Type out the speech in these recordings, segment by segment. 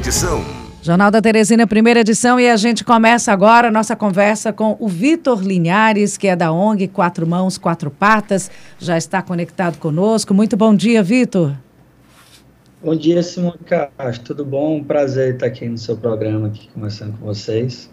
edição. Jornal da Teresina, primeira edição, e a gente começa agora a nossa conversa com o Vitor Linhares, que é da ONG Quatro Mãos, Quatro Patas, já está conectado conosco. Muito bom dia, Vitor. Bom dia, Simone Castro. Tudo bom? prazer estar aqui no seu programa, aqui conversando com vocês.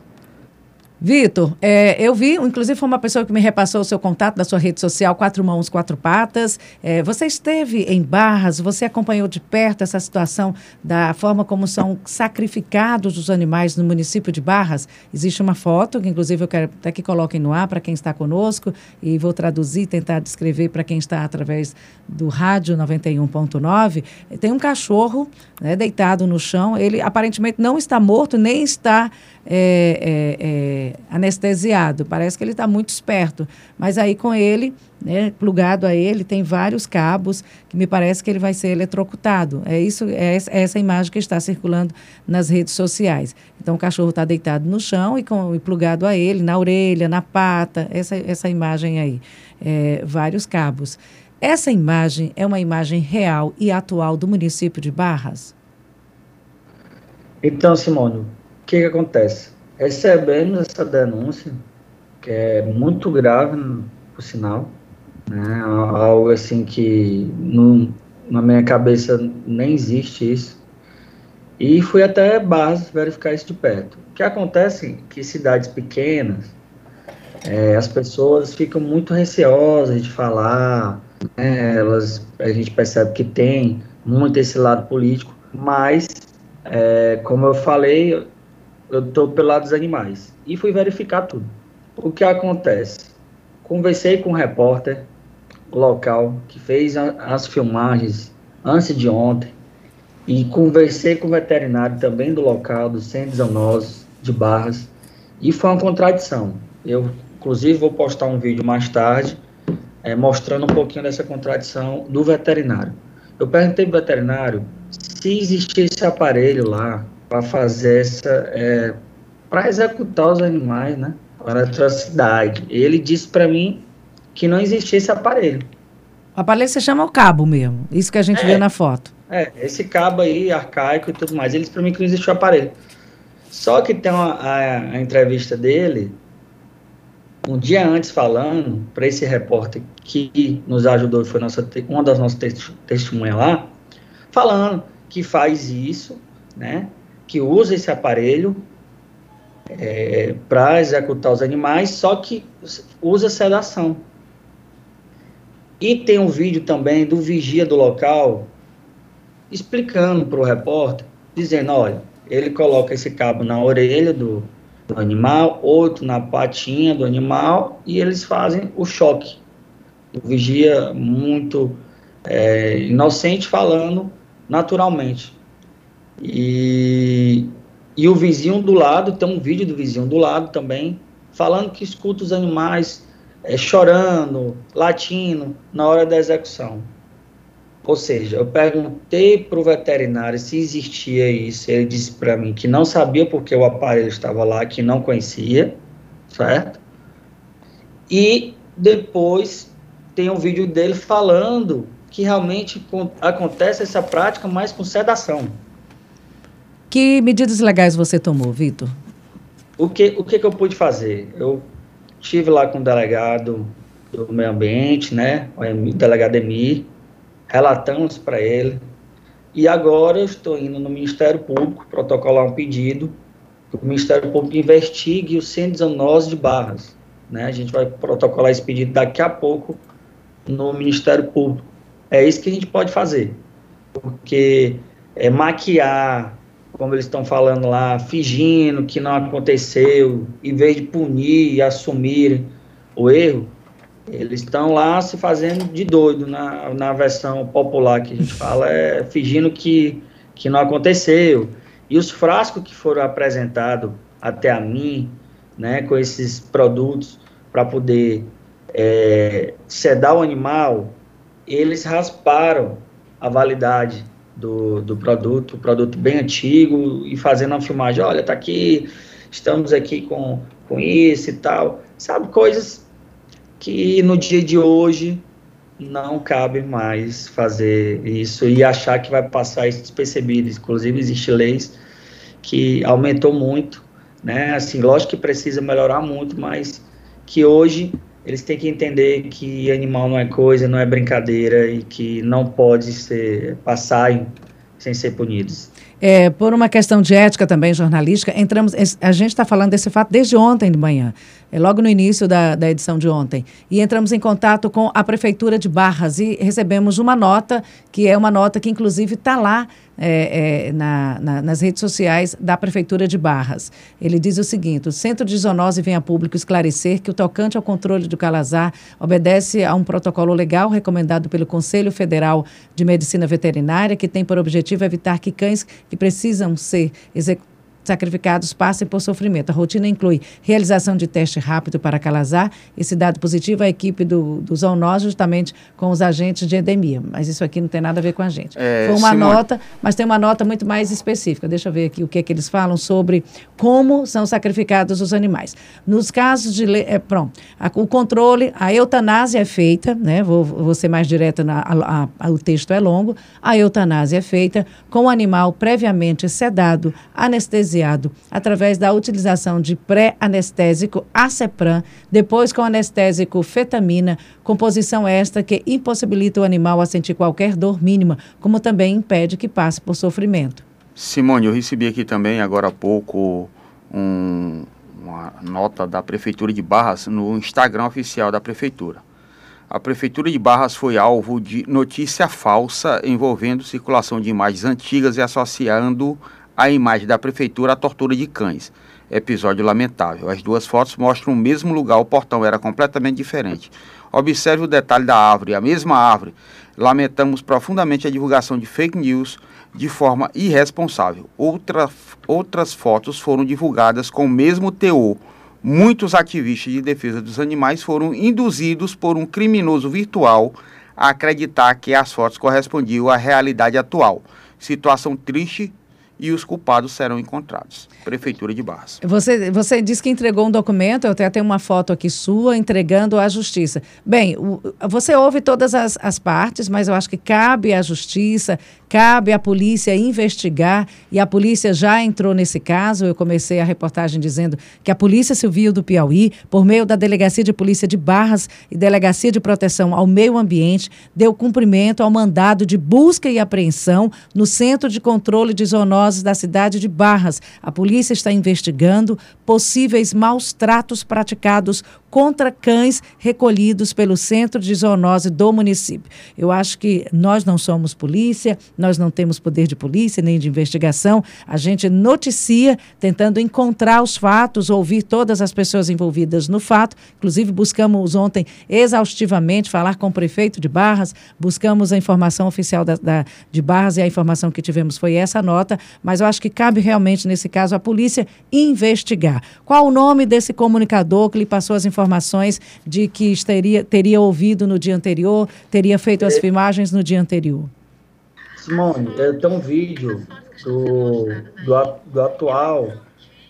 Vitor, é, eu vi, inclusive foi uma pessoa que me repassou o seu contato da sua rede social, Quatro Mãos, Quatro Patas. É, você esteve em Barras, você acompanhou de perto essa situação da forma como são sacrificados os animais no município de Barras. Existe uma foto, que inclusive eu quero até que coloquem no ar para quem está conosco, e vou traduzir, tentar descrever para quem está através do rádio 91.9. Tem um cachorro né, deitado no chão, ele aparentemente não está morto, nem está é, é, é, anestesiado. Parece que ele está muito esperto. Mas aí com ele, né, plugado a ele, tem vários cabos que me parece que ele vai ser eletrocutado. É isso, é essa imagem que está circulando nas redes sociais. Então o cachorro está deitado no chão e, com, e plugado a ele, na orelha, na pata, essa, essa imagem aí. É, vários cabos. Essa imagem é uma imagem real e atual do município de Barras? Então, Simone, que, que acontece? Recebemos essa denúncia, que é muito grave, por sinal, né? algo assim que na minha cabeça nem existe isso. E fui até base verificar isso de perto. O que acontece é que cidades pequenas, é, as pessoas ficam muito receosas de falar, né? elas, a gente percebe que tem muito esse lado político, mas, é, como eu falei, eu estou pelo lado dos animais. E fui verificar tudo. O que acontece? Conversei com um repórter local que fez a, as filmagens antes de ontem e conversei com o veterinário também do local, do Centro de de Barras, e foi uma contradição. Eu, inclusive, vou postar um vídeo mais tarde é, mostrando um pouquinho dessa contradição do veterinário. Eu perguntei para o veterinário se existia esse aparelho lá para fazer essa. É, para executar os animais, né? Para a atrocidade. Ele disse para mim que não existia esse aparelho. O aparelho se chama o cabo mesmo, isso que a gente é, vê na foto. É, esse cabo aí, arcaico e tudo mais. Ele disse para mim que não existia o aparelho. Só que tem uma, a, a entrevista dele, um dia antes falando, para esse repórter que nos ajudou, foi nossa, uma das nossas testemunhas lá, falando que faz isso, né? Que usa esse aparelho é, para executar os animais, só que usa sedação. E tem um vídeo também do vigia do local explicando para o repórter, dizendo, olha, ele coloca esse cabo na orelha do, do animal, outro na patinha do animal, e eles fazem o choque. O vigia muito é, inocente falando naturalmente. E, e o vizinho do lado, tem um vídeo do vizinho do lado também, falando que escuta os animais é, chorando, latindo na hora da execução. Ou seja, eu perguntei para o veterinário se existia isso. Ele disse para mim que não sabia porque o aparelho estava lá, que não conhecia, certo? E depois tem um vídeo dele falando que realmente acontece essa prática, mas com sedação. Que medidas legais você tomou, Vitor? O que, o que, que eu pude fazer? Eu estive lá com o delegado do meio ambiente, né, o delegado Emir, relatamos para ele, e agora eu estou indo no Ministério Público protocolar um pedido que o Ministério Público investigue o centro de de Barras. Né? A gente vai protocolar esse pedido daqui a pouco no Ministério Público. É isso que a gente pode fazer, porque é, maquiar como eles estão falando lá, fingindo que não aconteceu, em vez de punir e assumir o erro, eles estão lá se fazendo de doido na, na versão popular que a gente fala, é fingindo que, que não aconteceu. E os frascos que foram apresentados até a mim, né, com esses produtos para poder é, sedar o animal, eles rasparam a validade do, do produto, produto bem antigo, e fazendo uma filmagem, olha, tá aqui, estamos aqui com, com isso e tal. Sabe, coisas que no dia de hoje não cabe mais fazer isso e achar que vai passar isso despercebido. Inclusive, existem leis que aumentou muito, né? Assim, lógico que precisa melhorar muito, mas que hoje eles têm que entender que animal não é coisa, não é brincadeira e que não pode ser passar sem ser punidos. É, por uma questão de ética também jornalística, entramos. A gente está falando desse fato desde ontem de manhã, é logo no início da, da edição de ontem. E entramos em contato com a Prefeitura de Barras e recebemos uma nota, que é uma nota que, inclusive, está lá é, é, na, na, nas redes sociais da Prefeitura de Barras. Ele diz o seguinte: o Centro de Zoonose vem a público esclarecer que o tocante ao controle do calazar obedece a um protocolo legal recomendado pelo Conselho Federal de Medicina Veterinária, que tem por objetivo evitar que cães que precisam ser executados sacrificados passem por sofrimento. A rotina inclui realização de teste rápido para calazar. Esse dado positivo, a equipe do, do zoonose justamente com os agentes de endemia. Mas isso aqui não tem nada a ver com a gente. É, Foi uma Simone. nota, mas tem uma nota muito mais específica. Deixa eu ver aqui o que é que eles falam sobre como são sacrificados os animais. Nos casos de... É, pronto, a, o controle, a eutanásia é feita, né? Vou, vou ser mais direta, na, a, a, o texto é longo. A eutanásia é feita com o animal previamente sedado, anestesiado anestesiado através da utilização de pré-anestésico Acepran, depois com anestésico fetamina, composição esta que impossibilita o animal a sentir qualquer dor mínima, como também impede que passe por sofrimento. Simone, eu recebi aqui também agora há pouco um, uma nota da Prefeitura de Barras no Instagram oficial da Prefeitura. A Prefeitura de Barras foi alvo de notícia falsa envolvendo circulação de imagens antigas e associando a imagem da prefeitura à tortura de cães. Episódio lamentável. As duas fotos mostram o mesmo lugar, o portão era completamente diferente. Observe o detalhe da árvore, a mesma árvore. Lamentamos profundamente a divulgação de fake news de forma irresponsável. Outra, outras fotos foram divulgadas com o mesmo teor. Muitos ativistas de defesa dos animais foram induzidos por um criminoso virtual a acreditar que as fotos correspondiam à realidade atual. Situação triste e os culpados serão encontrados. Prefeitura de Barras. Você, você disse que entregou um documento, eu até tenho uma foto aqui sua, entregando à Justiça. Bem, você ouve todas as, as partes, mas eu acho que cabe à Justiça, cabe à polícia investigar, e a polícia já entrou nesse caso. Eu comecei a reportagem dizendo que a Polícia Civil do Piauí, por meio da Delegacia de Polícia de Barras e Delegacia de Proteção ao Meio Ambiente, deu cumprimento ao mandado de busca e apreensão no Centro de Controle de Zoonoses da cidade de Barras. A polícia está investigando possíveis maus tratos praticados contra cães recolhidos pelo Centro de Zoonose do município. Eu acho que nós não somos polícia, nós não temos poder de polícia nem de investigação. A gente noticia tentando encontrar os fatos, ouvir todas as pessoas envolvidas no fato. Inclusive, buscamos ontem exaustivamente falar com o prefeito de Barras, buscamos a informação oficial da, da, de Barras e a informação que tivemos foi essa nota, mas eu acho que cabe realmente, nesse caso, a polícia investigar. Qual o nome desse comunicador que lhe passou as informações? Informações de que estaria, teria ouvido no dia anterior, teria feito as filmagens no dia anterior? Simone, tem um vídeo do, do, do atual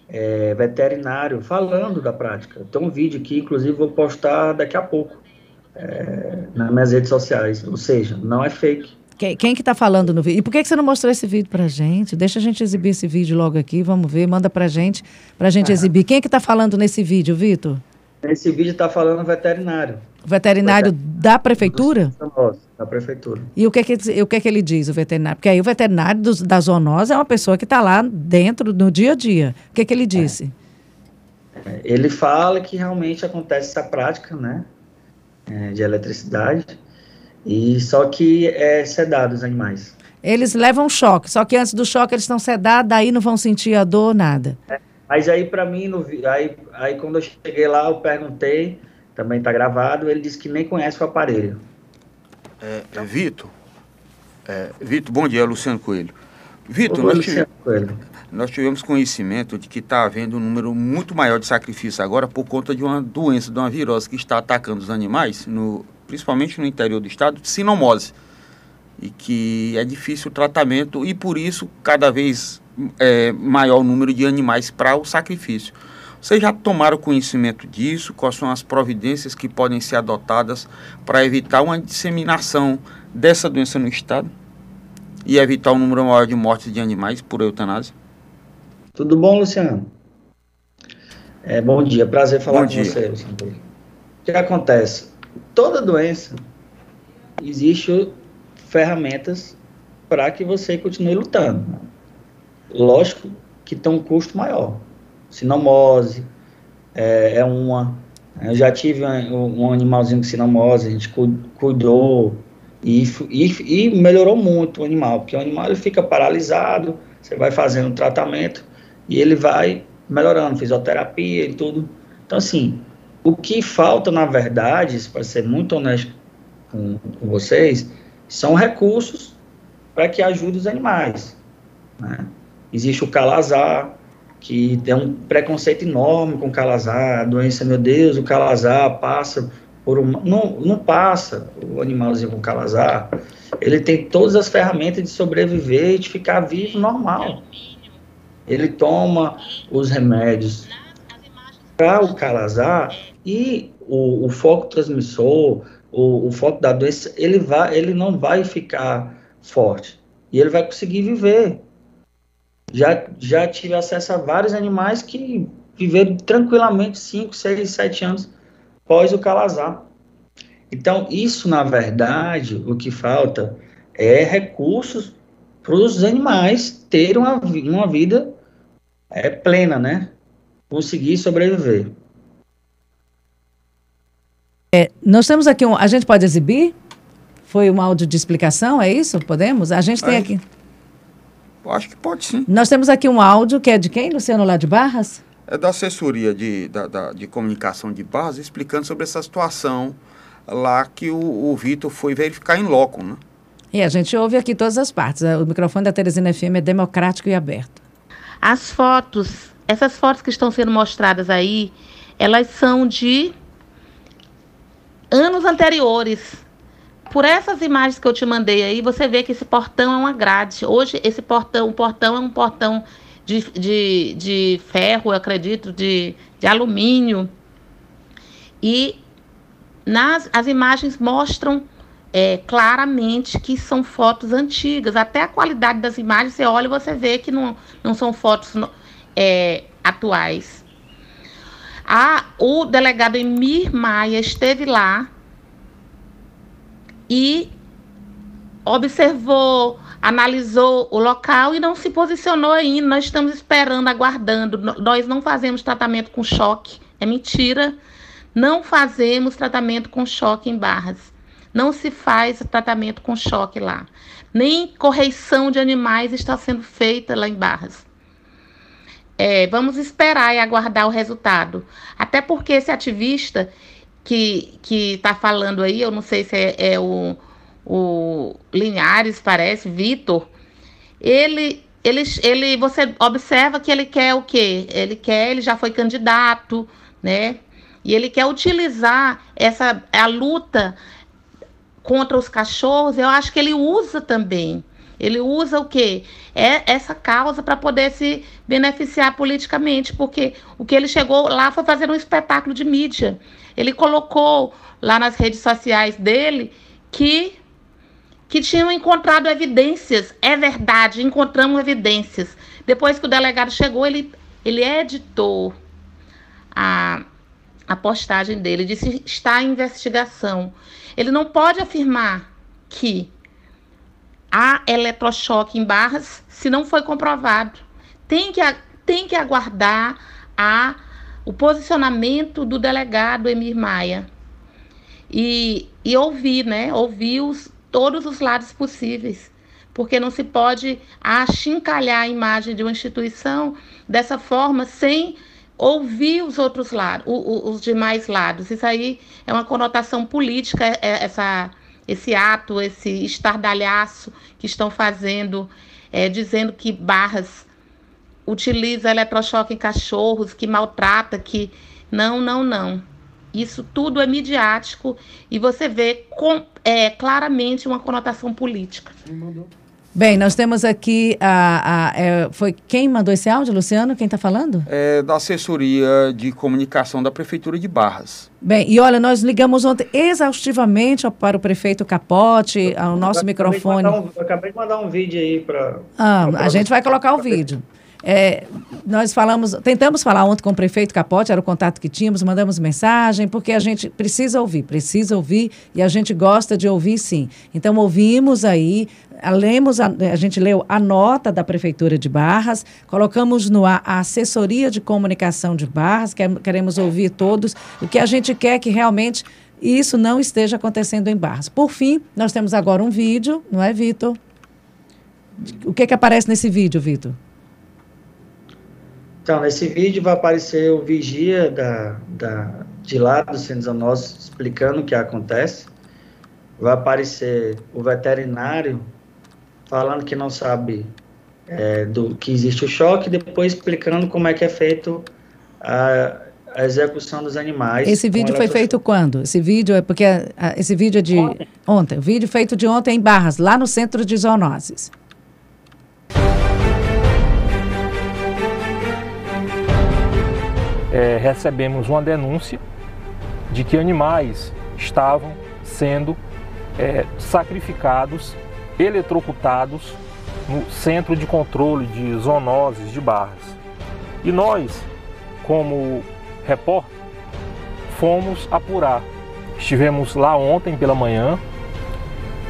é, veterinário falando da prática. Tem um vídeo que, inclusive, vou postar daqui a pouco é, nas minhas redes sociais. Ou seja, não é fake. Quem, quem que está falando no vídeo? E por que, que você não mostrou esse vídeo para gente? Deixa a gente exibir esse vídeo logo aqui, vamos ver, manda para gente, para gente exibir. Quem é que está falando nesse vídeo, Vitor? Esse vídeo está falando veterinário. Veterinário da prefeitura? Da prefeitura. E o que, é que, o que é que ele diz, o veterinário? Porque aí o veterinário do, da zoonose é uma pessoa que está lá dentro, no dia a dia. O que é que ele disse? É. Ele fala que realmente acontece essa prática, né? É, de eletricidade. E só que é sedado os animais. Eles levam choque, só que antes do choque eles estão sedados, daí não vão sentir a dor, nada. É. Mas aí, para mim, no, aí, aí quando eu cheguei lá, eu perguntei, também está gravado, ele disse que nem conhece o aparelho. É, é Vitor, é, Vitor, bom dia, Luciano Coelho. Vitor, nós, tive, nós tivemos conhecimento de que está havendo um número muito maior de sacrifícios agora por conta de uma doença, de uma virose que está atacando os animais, no, principalmente no interior do estado, sinomose. E que é difícil o tratamento e por isso cada vez é, maior número de animais para o sacrifício. Vocês já tomaram conhecimento disso? Quais são as providências que podem ser adotadas para evitar uma disseminação dessa doença no estado e evitar um número maior de mortes de animais por eutanásia? Tudo bom, Luciano? É, bom dia, prazer falar bom com dia. você, Luciano. O que acontece? Toda doença existe ferramentas para que você continue lutando. Lógico que tem um custo maior. Sinomose é, é uma. Eu já tive um, um animalzinho com sinomose, a gente cuidou e, e, e, melhorou muito o animal, porque o animal ele fica paralisado, você vai fazendo tratamento e ele vai melhorando, fisioterapia e tudo. Então, assim, o que falta, na verdade, para ser muito honesto com, com vocês, são recursos para que ajude os animais. Né? Existe o calazar, que tem um preconceito enorme com o calazar, a doença, meu Deus, o calazar passa por uma... Não, não passa o animalzinho com calazar, ele tem todas as ferramentas de sobreviver e de ficar vivo normal. Ele toma os remédios para o calazar e o, o foco transmissor, o, o foco da doença, ele, vai, ele não vai ficar forte. E ele vai conseguir viver. Já, já tive acesso a vários animais que viveram tranquilamente 5, 6, 7 anos pós o calazar. Então, isso, na verdade, o que falta é recursos para os animais terem uma, uma vida é, plena, né? Conseguir sobreviver. É, nós temos aqui um. A gente pode exibir? Foi um áudio de explicação, é isso? Podemos? A gente tem é. Aqui. Acho que pode sim. Nós temos aqui um áudio que é de quem, Luciano, lá de Barras? É da assessoria de, da, da, de comunicação de Barras, explicando sobre essa situação lá que o, o Vitor foi verificar em loco, né? E a gente ouve aqui todas as partes. O microfone da Teresina FM é democrático e aberto. As fotos, essas fotos que estão sendo mostradas aí, elas são de anos anteriores. Por essas imagens que eu te mandei aí, você vê que esse portão é uma grade. Hoje, esse portão, o portão é um portão de, de, de ferro, eu acredito, de, de alumínio. E nas, as imagens mostram é, claramente que são fotos antigas. Até a qualidade das imagens, você olha e você vê que não, não são fotos é, atuais. O delegado Emir Maia esteve lá e observou, analisou o local e não se posicionou ainda. Nós estamos esperando, aguardando. Nós não fazemos tratamento com choque. É mentira. Não fazemos tratamento com choque em barras. Não se faz tratamento com choque lá. Nem correição de animais está sendo feita lá em barras. É, vamos esperar e aguardar o resultado. Até porque esse ativista que está falando aí, eu não sei se é, é o, o Linhares, parece, Vitor, ele, ele, ele, você observa que ele quer o quê? Ele quer, ele já foi candidato, né? E ele quer utilizar essa a luta contra os cachorros, eu acho que ele usa também ele usa o quê? É essa causa para poder se beneficiar politicamente, porque o que ele chegou lá foi fazer um espetáculo de mídia. Ele colocou lá nas redes sociais dele que que tinham encontrado evidências. É verdade, encontramos evidências. Depois que o delegado chegou, ele ele editou a a postagem dele, disse está em investigação. Ele não pode afirmar que há eletrochoque em barras se não foi comprovado. Tem que, tem que aguardar a, o posicionamento do delegado Emir Maia e, e ouvir, né? Ouvir os, todos os lados possíveis. Porque não se pode achincalhar a imagem de uma instituição dessa forma sem ouvir os outros lados, os demais lados. Isso aí é uma conotação política, é, essa esse ato, esse estardalhaço que estão fazendo, é, dizendo que Barras utiliza eletrochoque em cachorros, que maltrata, que. Não, não, não. Isso tudo é midiático e você vê com, é, claramente uma conotação política. Bem, nós temos aqui a, a é, foi quem mandou esse áudio, Luciano? Quem está falando? É da assessoria de comunicação da prefeitura de Barras. Bem, e olha, nós ligamos ontem exaustivamente para o prefeito Capote, ao nosso eu microfone. Um, eu acabei de mandar um vídeo aí para. Ah, a gente vai colocar o vídeo. É, nós falamos, tentamos falar ontem com o prefeito Capote, era o contato que tínhamos, mandamos mensagem, porque a gente precisa ouvir, precisa ouvir e a gente gosta de ouvir sim. Então, ouvimos aí, lemos, a, a gente leu a nota da Prefeitura de Barras, colocamos no ar a assessoria de comunicação de Barras, que queremos ouvir todos. O que a gente quer é que realmente isso não esteja acontecendo em Barras. Por fim, nós temos agora um vídeo, não é, Vitor? O que, que aparece nesse vídeo, Vitor? Então, nesse vídeo vai aparecer o vigia da, da, de lá do Centro Nosso explicando o que acontece. Vai aparecer o veterinário falando que não sabe é, do que existe o choque, depois explicando como é que é feito a, a execução dos animais. Esse vídeo foi feito quando? Esse vídeo é porque a, a, esse vídeo é de ontem. ontem. O vídeo feito de ontem em Barras, lá no centro de zoonoses. É, recebemos uma denúncia de que animais estavam sendo é, sacrificados, eletrocutados no centro de controle de zoonoses de Barras. E nós, como repórter, fomos apurar. Estivemos lá ontem pela manhã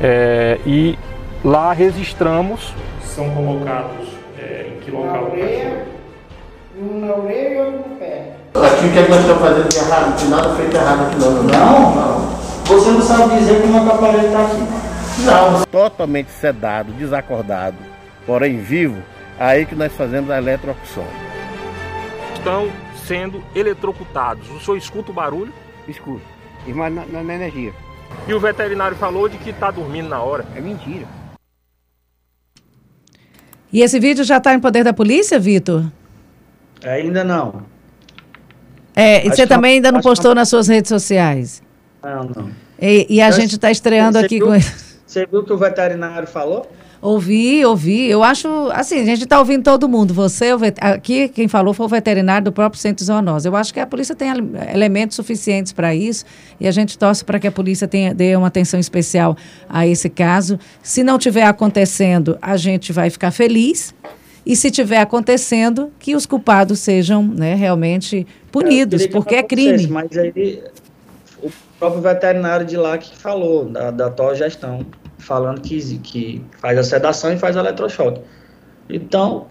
é, e lá registramos. São colocados é, em que local? Na orelha, na orelha outro no pé. Aqui o que, é que nós estamos fazendo de errado? Não tem nada feito errado aqui não. Não, não. Você não sabe dizer como é que o aparelho está aqui. Não. Totalmente sedado, desacordado, porém vivo, aí que nós fazemos a eletrocução. Estão sendo eletrocutados. O senhor escuta o barulho? Escuto. Mas na, na, na energia. E o veterinário falou de que está dormindo na hora. É mentira. E esse vídeo já está em poder da polícia, Vitor? Ainda não. É, e você também ainda não postou nas suas redes sociais? Não, não. E, e a gente está estreando aqui viu, com ele. Você viu o que o veterinário falou? Ouvi, ouvi. Eu acho, assim, a gente está ouvindo todo mundo. Você, aqui, quem falou foi o veterinário do próprio Centro Zoonose. Eu acho que a polícia tem elementos suficientes para isso e a gente torce para que a polícia tenha, dê uma atenção especial a esse caso. Se não tiver acontecendo, a gente vai ficar feliz. E se tiver acontecendo, que os culpados sejam né, realmente punidos, porque é crime. Mas aí, o próprio veterinário de lá que falou, da, da atual gestão falando que, que faz a sedação e faz o eletrochoque. Então,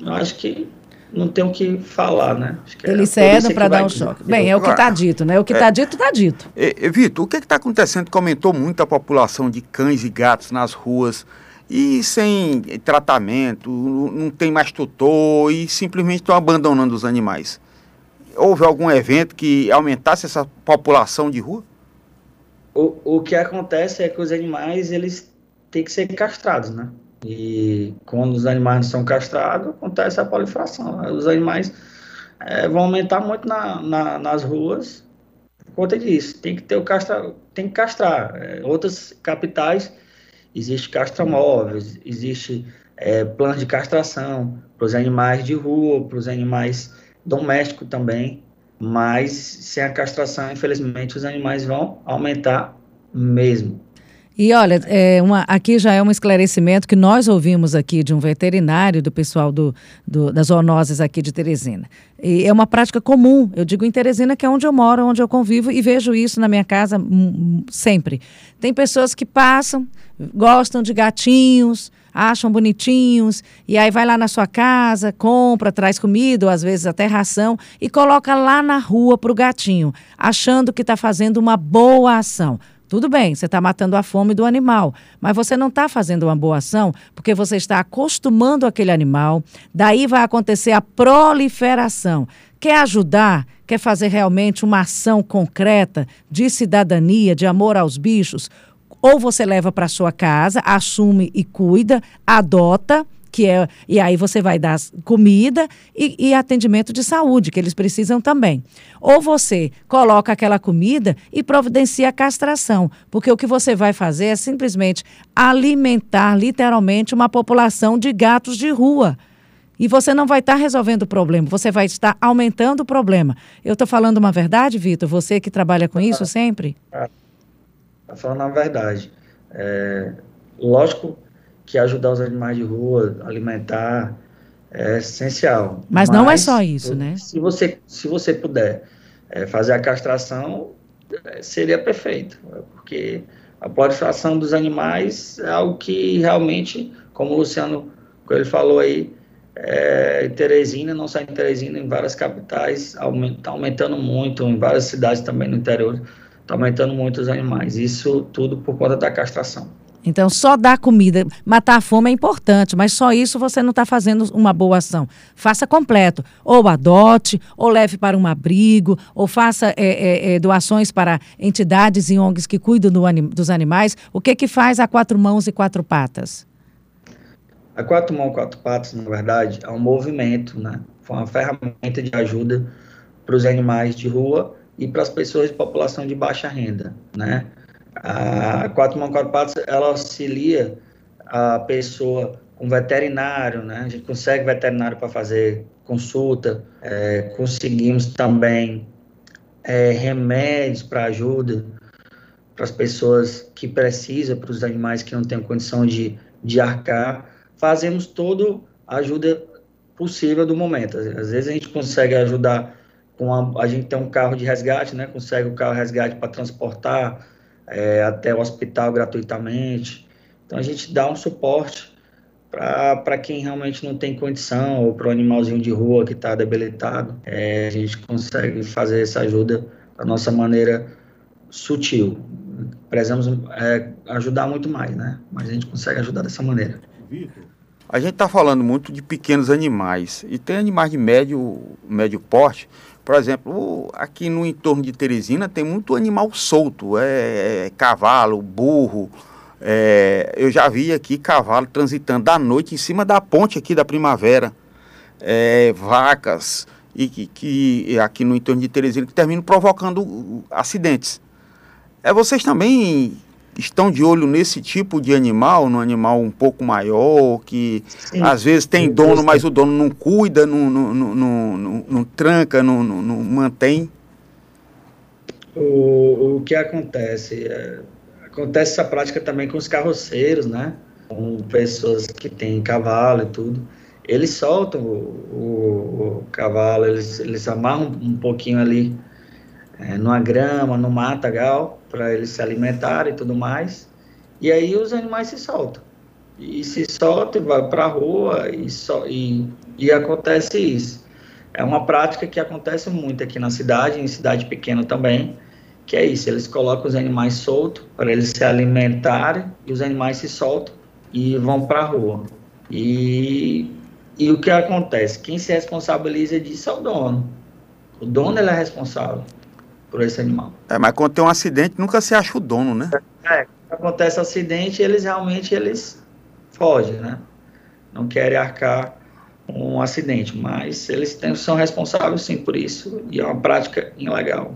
eu acho que não tem o que falar, né? É Eles cedam para dar o choque. Bem, é o que está dito, né? O que está é, dito, está dito. É, Vitor, o que está acontecendo? Comentou muito a população de cães e gatos nas ruas e sem tratamento, não tem mais tutor e simplesmente estão abandonando os animais. Houve algum evento que aumentasse essa população de rua? o, o que acontece é que os animais, eles têm que ser castrados, né? E quando os animais são castrados, acontece a proliferação. Os animais é, vão aumentar muito na, na, nas ruas por conta disso. Tem que ter o castra, tem que castrar. É, outras capitais existe castramóveis, existe é, plano de castração para os animais de rua, para os animais domésticos também mas sem a castração, infelizmente, os animais vão aumentar mesmo. E olha, é uma, aqui já é um esclarecimento que nós ouvimos aqui de um veterinário, do pessoal do, do, das zoonoses aqui de Teresina. E é uma prática comum, eu digo em Teresina, que é onde eu moro, onde eu convivo, e vejo isso na minha casa sempre. Tem pessoas que passam, gostam de gatinhos, acham bonitinhos, e aí vai lá na sua casa, compra, traz comida, ou às vezes até ração, e coloca lá na rua para o gatinho, achando que está fazendo uma boa ação. Tudo bem, você está matando a fome do animal, mas você não está fazendo uma boa ação porque você está acostumando aquele animal, daí vai acontecer a proliferação. Quer ajudar? Quer fazer realmente uma ação concreta de cidadania, de amor aos bichos? Ou você leva para sua casa, assume e cuida, adota, que é e aí você vai dar comida e, e, atendimento de saúde que eles precisam também. Ou você coloca aquela comida e providencia a castração, porque o que você vai fazer é simplesmente alimentar literalmente uma população de gatos de rua. E você não vai estar resolvendo o problema, você vai estar aumentando o problema. Eu estou falando uma verdade, Vitor? Você que trabalha com isso sempre? É. Tá falando a verdade. É, lógico que ajudar os animais de rua, alimentar, é essencial. Mas, Mas não é só isso, né? Se você, se você puder é, fazer a castração, é, seria perfeito, porque a proliferação dos animais é algo que realmente, como o Luciano ele falou aí, é, Teresina, não só em Teresina, em várias capitais, está aumenta, aumentando muito, em várias cidades também no interior, está aumentando muito os animais. Isso tudo por conta da castração. Então, só dar comida, matar a fome é importante, mas só isso você não está fazendo uma boa ação. Faça completo. Ou adote, ou leve para um abrigo, ou faça é, é, é, doações para entidades e ONGs que cuidam do anim, dos animais. O que que faz a quatro mãos e quatro patas? A quatro mãos e quatro patas, na verdade, é um movimento, né? Foi uma ferramenta de ajuda para os animais de rua e para as pessoas de população de baixa renda, né? A quatro mãos, quatro patas, ela auxilia a pessoa com veterinário, né? A gente consegue veterinário para fazer consulta, é, conseguimos também é, remédios para ajuda para as pessoas que precisam, para os animais que não têm condição de, de arcar. Fazemos toda a ajuda possível do momento. Às vezes a gente consegue ajudar com a, a gente tem um carro de resgate, né? Consegue o carro resgate para transportar é, até o hospital gratuitamente. Então a gente dá um suporte para quem realmente não tem condição ou para o animalzinho de rua que está debilitado. É, a gente consegue fazer essa ajuda da nossa maneira sutil. Precisamos é, ajudar muito mais, né? Mas a gente consegue ajudar dessa maneira. A gente está falando muito de pequenos animais e tem animais de médio, médio porte por exemplo, aqui no entorno de Teresina tem muito animal solto, é, é cavalo, burro. É, eu já vi aqui cavalo transitando à noite em cima da ponte aqui da primavera. É, vacas, e que, que, aqui no entorno de Teresina que terminam provocando acidentes. É, vocês também estão de olho nesse tipo de animal, no animal um pouco maior, que Sim. às vezes tem Sim. dono, mas o dono não cuida, não, não, não, não, não tranca, não, não, não mantém? O, o que acontece? É, acontece essa prática também com os carroceiros, né? Com pessoas que têm cavalo e tudo. Eles soltam o, o, o cavalo, eles, eles amarram um pouquinho ali é, numa grama, no matagal, para eles se alimentarem e tudo mais. E aí os animais se soltam. E se soltam, vai para a rua e, so, e, e acontece isso. É uma prática que acontece muito aqui na cidade, em cidade pequena também, que é isso, eles colocam os animais soltos para eles se alimentarem e os animais se soltam e vão para a rua. E, e o que acontece? Quem se responsabiliza disso é o dono. O dono ele é responsável por esse animal. É, mas quando tem um acidente, nunca se acha o dono, né? É, acontece acidente, eles realmente eles fogem, né? Não querem arcar um acidente, mas eles têm, são responsáveis sim por isso e é uma prática ilegal.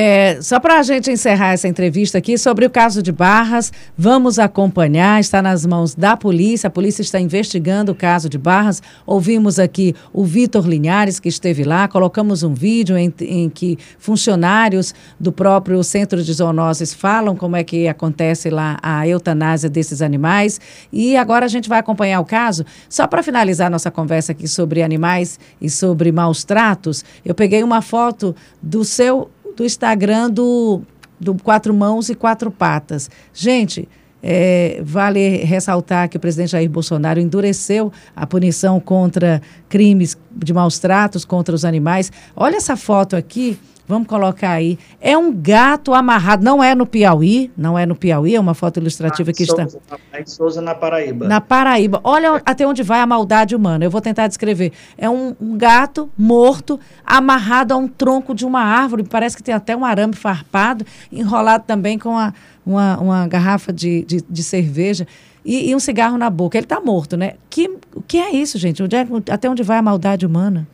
É, só para a gente encerrar essa entrevista aqui sobre o caso de Barras, vamos acompanhar, está nas mãos da polícia, a polícia está investigando o caso de Barras. Ouvimos aqui o Vitor Linhares, que esteve lá, colocamos um vídeo em, em, que funcionários do próprio Centro de Zoonoses falam como é que acontece lá a eutanásia desses animais. E agora a gente vai acompanhar o caso. Só para finalizar nossa conversa aqui sobre animais e sobre maus tratos, eu peguei uma foto do seu do Instagram do, do Quatro Mãos e Quatro Patas. Gente, é, vale ressaltar que o presidente Jair Bolsonaro endureceu a punição contra crimes de maus tratos contra os animais. Olha essa foto aqui Vamos colocar aí. É um gato amarrado, não é no Piauí, não é no Piauí, é uma foto ilustrativa que está. Em Souza, na Paraíba. Na Paraíba. Olha até onde vai a maldade humana. Eu vou tentar descrever. É um, um gato morto, amarrado a um tronco de uma árvore, parece que tem até um arame farpado, enrolado também com uma, uma, uma garrafa de, de, de cerveja. E, e, um cigarro na boca. Ele está morto, né? Que, o que é isso, gente? Onde é, até onde vai a maldade humana?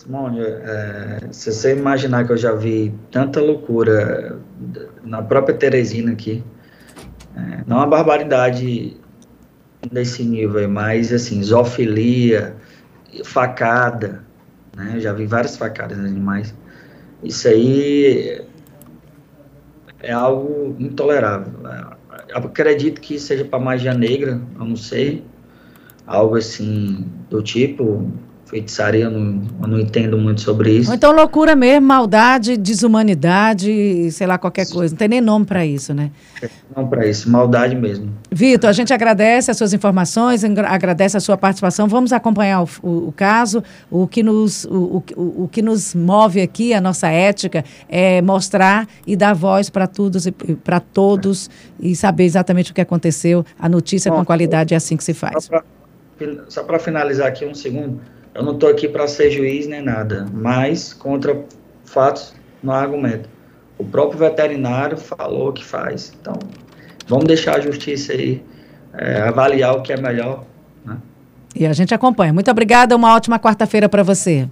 Simone, é, se você imaginar que eu já vi tanta loucura na própria Teresina aqui, é, não é uma barbaridade desse nível, mas assim, zoofilia, facada, né? Eu já vi várias facadas em animais. Isso aí é algo intolerável. Eu acredito que seja para magia negra, eu não sei. algo assim do tipo, feitiçaria, eu não, eu não entendo muito sobre isso. Ou então loucura mesmo, maldade, desumanidade, sei lá, qualquer coisa. Não tem nem nome para isso, né? Não para isso, maldade mesmo. Vitor, a gente agradece as suas informações, agradece a sua participação. Vamos acompanhar o, o, o caso. O que, nos, o, o, o que nos move aqui, a nossa ética, é mostrar e dar voz para todos e para todos e saber exatamente o que aconteceu. A notícia Bom, com qualidade é assim que se faz. Só para finalizar aqui um segundo eu não estou aqui para ser juiz nem nada, mas contra fatos não há argumento. O próprio veterinário falou que faz. Então, vamos deixar a justiça aí é, avaliar o que é melhor. Né? E a gente acompanha. Muito obrigada, uma ótima quarta-feira para você.